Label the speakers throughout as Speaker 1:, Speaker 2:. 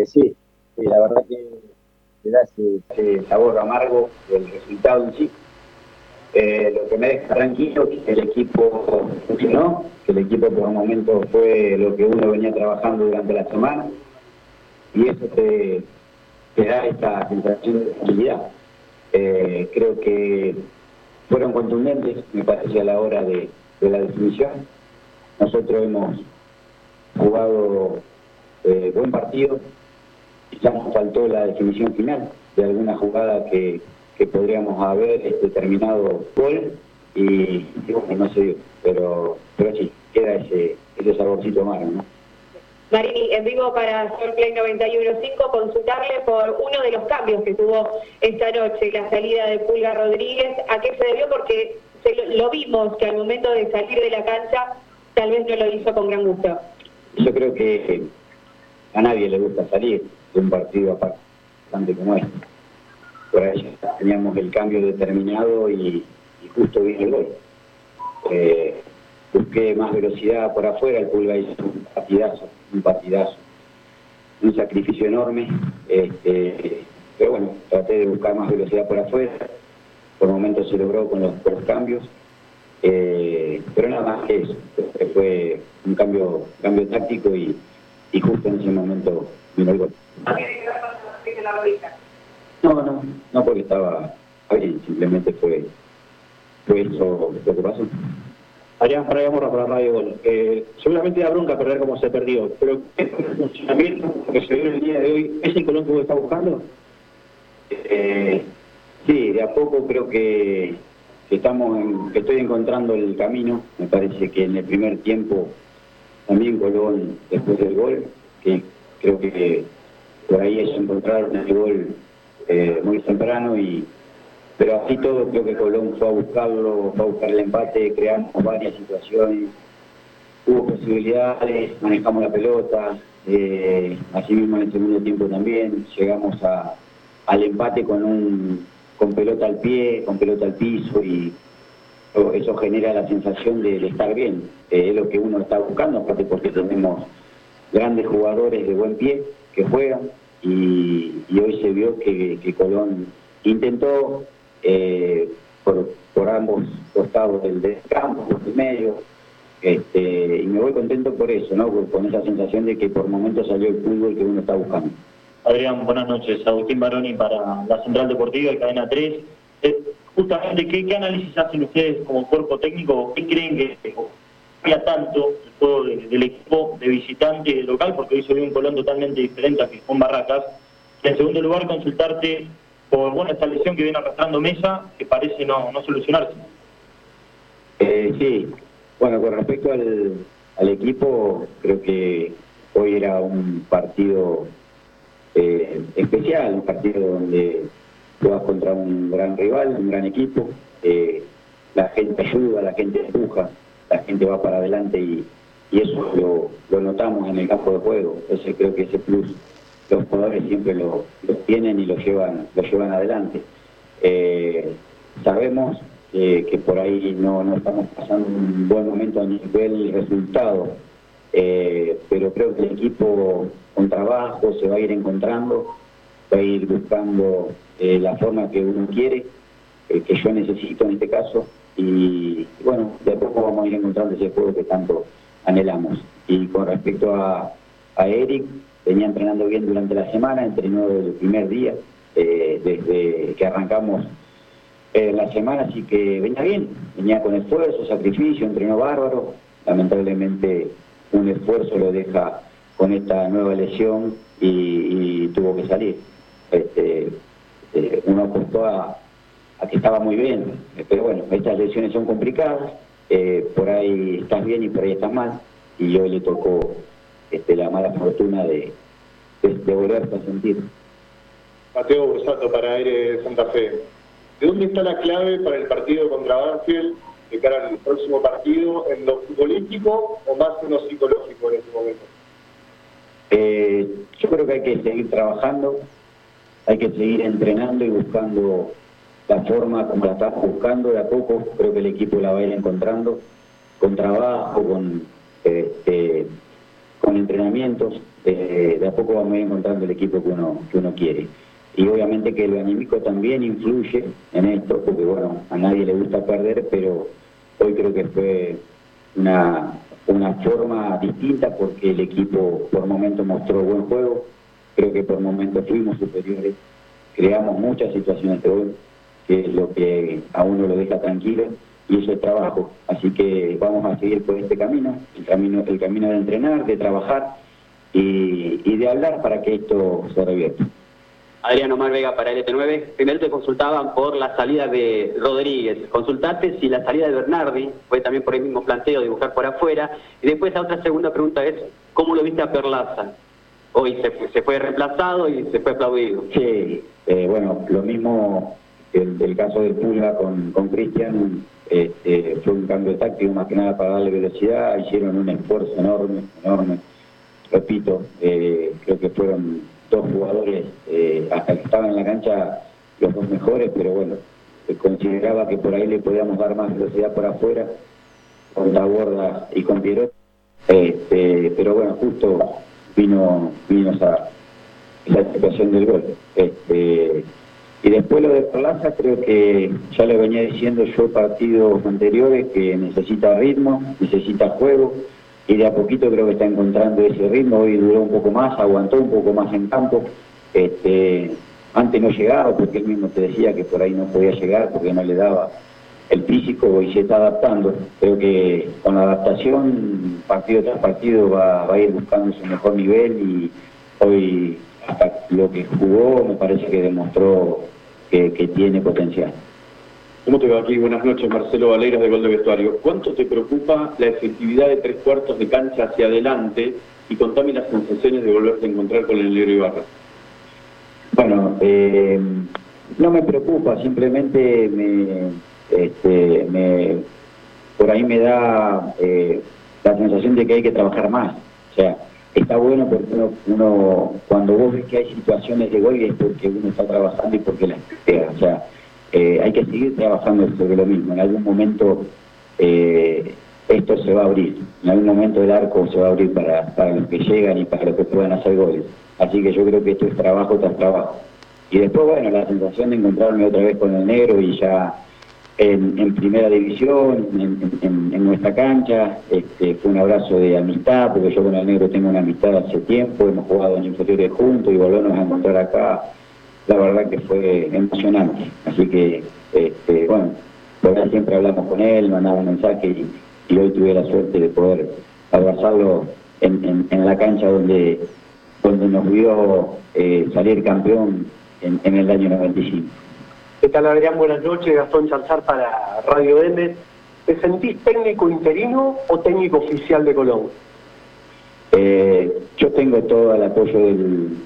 Speaker 1: Eh, sí, la verdad que le da ese, sabor amargo del resultado en sí. Eh, lo que me deja tranquilo es que el equipo funcionó, que el equipo por un momento fue lo que uno venía trabajando durante la semana y eso te, da esta sensación de tranquilidad. Eh, creo que fueron contundentes, me parece, a la hora de, la definición. Nosotros hemos jugado eh, buen partido, quizás nos faltó la definición final de alguna jugada que, podríamos haber este, terminado gol y, no se dio, pero, pero sí, queda ese, ese saborcito amargo, ¿no?
Speaker 2: Marini, en vivo para Play 91.5, consultarle por uno de los cambios que tuvo esta noche, la salida de Pulga Rodríguez. ¿A qué se debió? Porque lo, vimos que al momento de salir de la cancha tal vez no lo hizo con gran gusto.
Speaker 1: Yo creo que a nadie le gusta salir de un partido aparte como este. Por ahí teníamos el cambio determinado y, justo vino el gol. Eh, busqué más velocidad por afuera, el Pulga hizo un partidazo un partidazo, un sacrificio enorme, este, pero bueno, traté de buscar más velocidad por afuera, por momentos se logró con los, cambios, eh, pero nada más que eso, fue un cambio, cambio táctico y, justo en ese momento vino el gol. No, no, no porque estaba bien, simplemente fue, fue eso lo que pasó.
Speaker 3: Adrián Fraga Morra para Radio Gol. Eh, seguramente da bronca perder como se perdió, pero ¿es el funcionamiento que se dio el día de hoy? ¿Es el Colón que vos está buscando?
Speaker 1: Eh, sí, de a poco creo que, estamos que estoy encontrando el camino. Me parece que en el primer tiempo también Colón, después del gol, que creo que por ahí es encontrar el gol eh, muy temprano y pero así todo creo que Colón fue a buscarlo, fue a buscar el empate, creamos varias situaciones, hubo posibilidades, manejamos la pelota, eh, así mismo en el segundo tiempo también, llegamos al empate con un con pelota al pie, con pelota al piso y eso genera la sensación de, estar bien, eh, es lo que uno está buscando, aparte porque tenemos grandes jugadores de buen pie que juegan y, hoy se vio que Colón intentó eh, por, ambos costados del, campo, por el medio, este, y me voy contento por eso, ¿no? con esa sensación de que por momentos salió el fútbol que uno está buscando.
Speaker 3: Adrián, buenas noches. Agustín Baroni para la Central Deportiva y Cadena 3. Eh, justamente, ¿qué, análisis hacen ustedes como cuerpo técnico? ¿Qué creen que cambia tanto el juego del equipo de visitante y de local? Porque hoy se ve un Colón totalmente diferente a que con Barracas. en segundo lugar, consultarte por bueno, esta lesión que viene arrastrando Mesa, que parece no, no solucionarse.
Speaker 1: Eh, sí, bueno, con respecto al, al, equipo, creo que hoy era un partido eh, especial, un partido donde juegas contra un gran rival, un gran equipo, eh, la gente ayuda, la gente empuja, la gente va para adelante y, y eso lo, lo, notamos en el campo de juego, ese creo que ese plus los jugadores siempre lo, tienen y lo llevan, lo llevan adelante. Eh, sabemos que por ahí no, no, estamos pasando un buen momento a nivel resultado, eh, pero creo que el equipo con trabajo se va a ir encontrando, va a ir buscando eh, la forma que uno quiere, que yo necesito en este caso, y, bueno, de a poco vamos a ir encontrando ese juego que tanto anhelamos. Y con respecto a, Eric, venía entrenando bien durante la semana, entrenó el primer día, eh, desde que arrancamos eh, la semana, así que venía bien, venía con esfuerzo, sacrificio, entrenó bárbaro, lamentablemente un esfuerzo lo deja con esta nueva lesión y, tuvo que salir. Este, eh, uno apostó a, que estaba muy bien, pero bueno, estas lesiones son complicadas, por ahí estás bien y por ahí estás mal, y hoy le tocó este, la mala fortuna de, de, volverse a sentir.
Speaker 4: Mateo Bursato para Aire Santa Fe. ¿De dónde está la clave para el partido contra Banfield de cara al próximo partido? ¿En lo futbolístico o más en lo psicológico en este momento?
Speaker 1: Eh, yo creo que hay que seguir trabajando, hay que seguir entrenando y buscando la forma como la estamos buscando de a poco. Creo que el equipo la va a ir encontrando con trabajo, con este, con entrenamientos, de a poco vamos a ir encontrando el equipo que uno, que uno quiere. Y obviamente que el anímico también influye en esto, porque bueno, a nadie le gusta perder, pero hoy creo que fue una, una forma distinta porque el equipo por momentos mostró buen juego, creo que por momentos fuimos superiores, creamos muchas situaciones de gol, que es lo que a uno lo deja tranquilo y eso es trabajo. Así que vamos a seguir por este camino, el camino, el camino de entrenar, de trabajar y, y de hablar para que esto se revierta.
Speaker 5: Adriano Mar Vega para LT9. Primero te consultaban por la salida de Rodríguez. Consultaste si la salida de Bernardi fue también por el mismo planteo de buscar por afuera. Y después la otra segunda pregunta es, ¿cómo lo viste a Perlaza? Hoy se, fue reemplazado y se fue aplaudido.
Speaker 1: Sí, eh, bueno, lo mismo el, caso de Pulga con Cristian, este, fue un cambio táctico más que nada para darle velocidad, hicieron un esfuerzo enorme, enorme. Repito, eh, creo que fueron dos jugadores, eh, hasta que estaban en la cancha, los dos mejores, pero bueno, consideraba que por ahí le podíamos dar más velocidad por afuera, con la borda y con Pierrot. Este, pero bueno, justo vino, vino esa, esa situación del gol. Este, y después lo de Plaza, creo que ya le venía diciendo yo partidos anteriores que necesita ritmo, necesita juego y de a poquito creo que está encontrando ese ritmo, hoy duró un poco más, aguantó un poco más en campo, este, antes no llegaba porque él mismo te decía que por ahí no podía llegar porque no le daba el físico y se está adaptando. Creo que con la adaptación, partido tras partido, va, a ir buscando su mejor nivel y hoy hasta lo que jugó me parece que demostró que tiene potencial.
Speaker 6: ¿Cómo te va aquí? Buenas noches, Marcelo Valeiras de Gol de Vestuario. ¿Cuánto te preocupa la efectividad de tres cuartos de cancha hacia adelante? Y contame las sensaciones de volverte a encontrar con el Negro Ibarra.
Speaker 1: Bueno, eh, no me preocupa, simplemente me, este, me por ahí me da eh, la sensación de que hay que trabajar más. O sea, está bueno porque uno, uno cuando vos ves que hay situaciones de gol es porque uno está trabajando y porque las O sea, eh, hay que seguir trabajando sobre lo mismo. En algún momento eh, esto se va a abrir, en algún momento el arco se va a abrir para, para los que llegan y para los que puedan hacer goles. Así que yo creo que esto es trabajo tras trabajo. Y después, bueno, la sensación de encontrarme otra vez con el negro y ya en, primera división, en, nuestra cancha, este, fue un abrazo de amistad, porque yo con el negro tengo una amistad hace tiempo, hemos jugado en inferiores juntos y volvernos a encontrar acá la verdad que fue emocionante. Así que, este, bueno, siempre hablamos con él, mandaba un mensaje y, hoy tuve la suerte de poder abrazarlo en, la cancha donde, donde nos vio eh, salir campeón en, el año 95.
Speaker 7: ¿Qué tal Adrián? Buenas noches, Gastón Chanzar para Radio M. ¿Te sentís técnico interino o técnico oficial de Colón?
Speaker 1: Eh, yo tengo todo el apoyo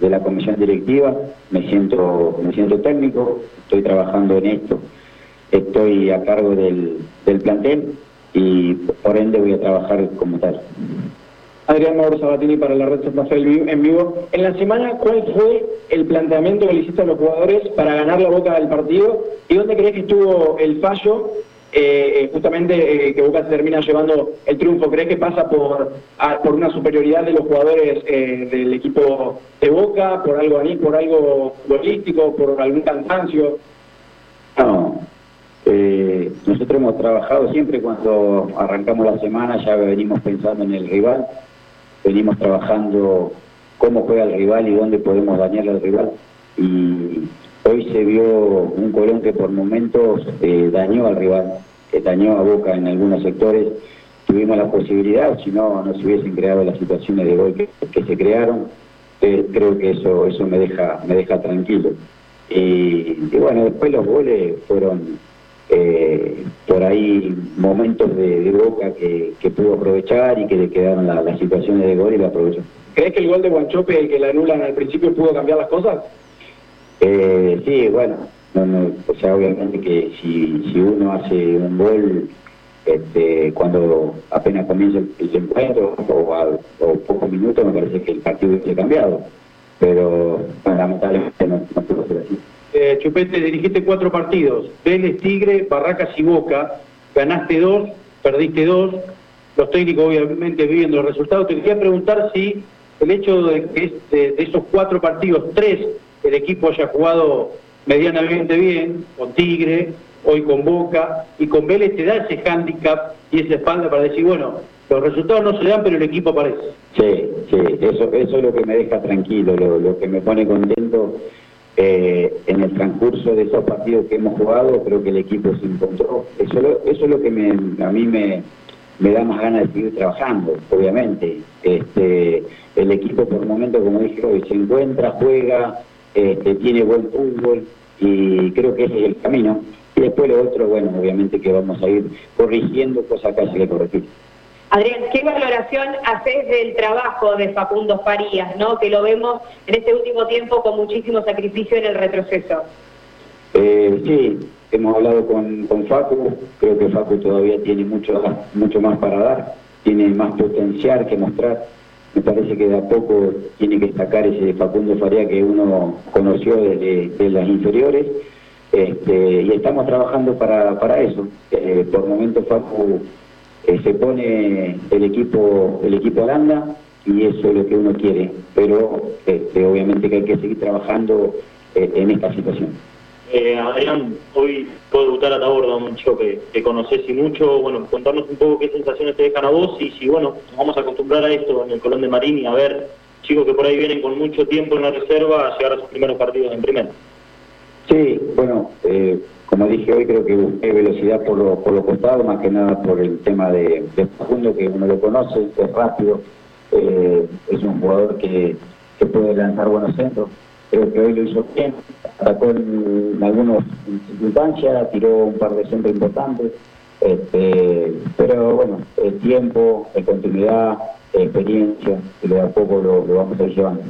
Speaker 1: de la comisión directiva, me siento, me siento técnico, estoy trabajando en esto, estoy a cargo del, plantel y por ende voy a trabajar como tal.
Speaker 8: Adrián Mauro Sabatini para la red Santa Fe en vivo. En la semana, ¿cuál fue el planteamiento que le hiciste a los jugadores para ganar la boca del partido? ¿Y dónde crees que estuvo el fallo eh, eh, justamente eh, que Boca se termina llevando el triunfo? ¿Crees que pasa por, por una superioridad de los jugadores del equipo de Boca, por algo por algo logístico, por algún cansancio?
Speaker 1: No, nosotros hemos trabajado siempre cuando arrancamos la semana, ya venimos pensando en el rival, venimos trabajando cómo juega el rival y dónde podemos dañar al rival. Y Hoy se vio un Colón que por momentos eh, dañó al rival, que dañó a Boca en algunos sectores. Tuvimos la posibilidad, si no, no se hubiesen creado las situaciones de gol que, se crearon. Creo que eso eso me deja me deja tranquilo. Y, bueno, después los goles fueron eh, por ahí momentos de, Boca que, pudo aprovechar y que le quedaron las situaciones de gol y lo aprovechó.
Speaker 8: ¿Crees que el gol de Guanchope, que la anulan al principio, pudo cambiar las cosas?
Speaker 1: Eh, sí, bueno, o sea, obviamente que si, si uno hace un gol este, cuando apenas comienza el, encuentro o, a, pocos minutos, me parece que el partido hubiese cambiado. Pero lamentablemente no.
Speaker 8: Chupete, dirigiste cuatro partidos, Vélez, Tigre, Barracas y Boca, ganaste dos, perdiste dos,
Speaker 9: los técnicos obviamente viven los resultados. Te quería preguntar si el hecho de que de, esos cuatro partidos, tres, el equipo haya jugado medianamente bien, con Tigre, hoy con Boca, y con Vélez te da ese hándicap y esa espalda para decir, bueno, los resultados no se dan, pero el equipo aparece.
Speaker 1: Sí, sí, eso, es lo que me deja tranquilo, lo, lo que me pone contento. Eh, en el transcurso de esos partidos que hemos jugado, creo que el equipo se encontró. Eso, es lo que me, a mí me, da más ganas de seguir trabajando, obviamente. Este, el equipo por momento, como dije hoy, se encuentra, juega, este, tiene buen fútbol y creo que ese es el camino. Y después lo otro, bueno, obviamente que vamos a ir corrigiendo cosas que hay que corregir.
Speaker 2: Adrián, ¿qué valoración haces del trabajo de Facundo Farías, ¿no? que lo vemos en este último tiempo con muchísimo sacrificio en el retroceso?
Speaker 1: Eh, sí, hemos hablado con, con Facu, creo que Facu todavía tiene mucho, mucho más para dar, tiene más potencial que mostrar. Me parece que de a poco tiene que destacar ese Facundo Faría que uno conoció desde, las inferiores. Este, y estamos trabajando para, para eso. Eh, por momento Facu eh, se pone el equipo el equipo Holanda y eso es lo que uno quiere, pero este, obviamente que hay que seguir trabajando eh, en esta situación.
Speaker 3: Eh, Adrián, hoy puedo debutar a Taborda, un chico que, que conoces y mucho, bueno, contarnos un poco qué sensaciones te dejan a vos y si, bueno, nos vamos a acostumbrar a esto en el Colón de Marín y a ver chicos que por ahí vienen con mucho tiempo en la reserva a llegar a sus primeros partidos en primera.
Speaker 1: Sí, bueno, eh, como dije hoy, creo que busqué velocidad por los por lo costados, más que nada por el tema de, de Facundo, que uno lo conoce, es rápido, eh, es un jugador que, que, puede lanzar buenos centros. Creo que hoy lo hizo bien, atacó en, algunas circunstancias, tiró un par de centros importantes, este, pero bueno, el tiempo, la continuidad, experiencia, que de a poco lo, lo vamos a ir llevando.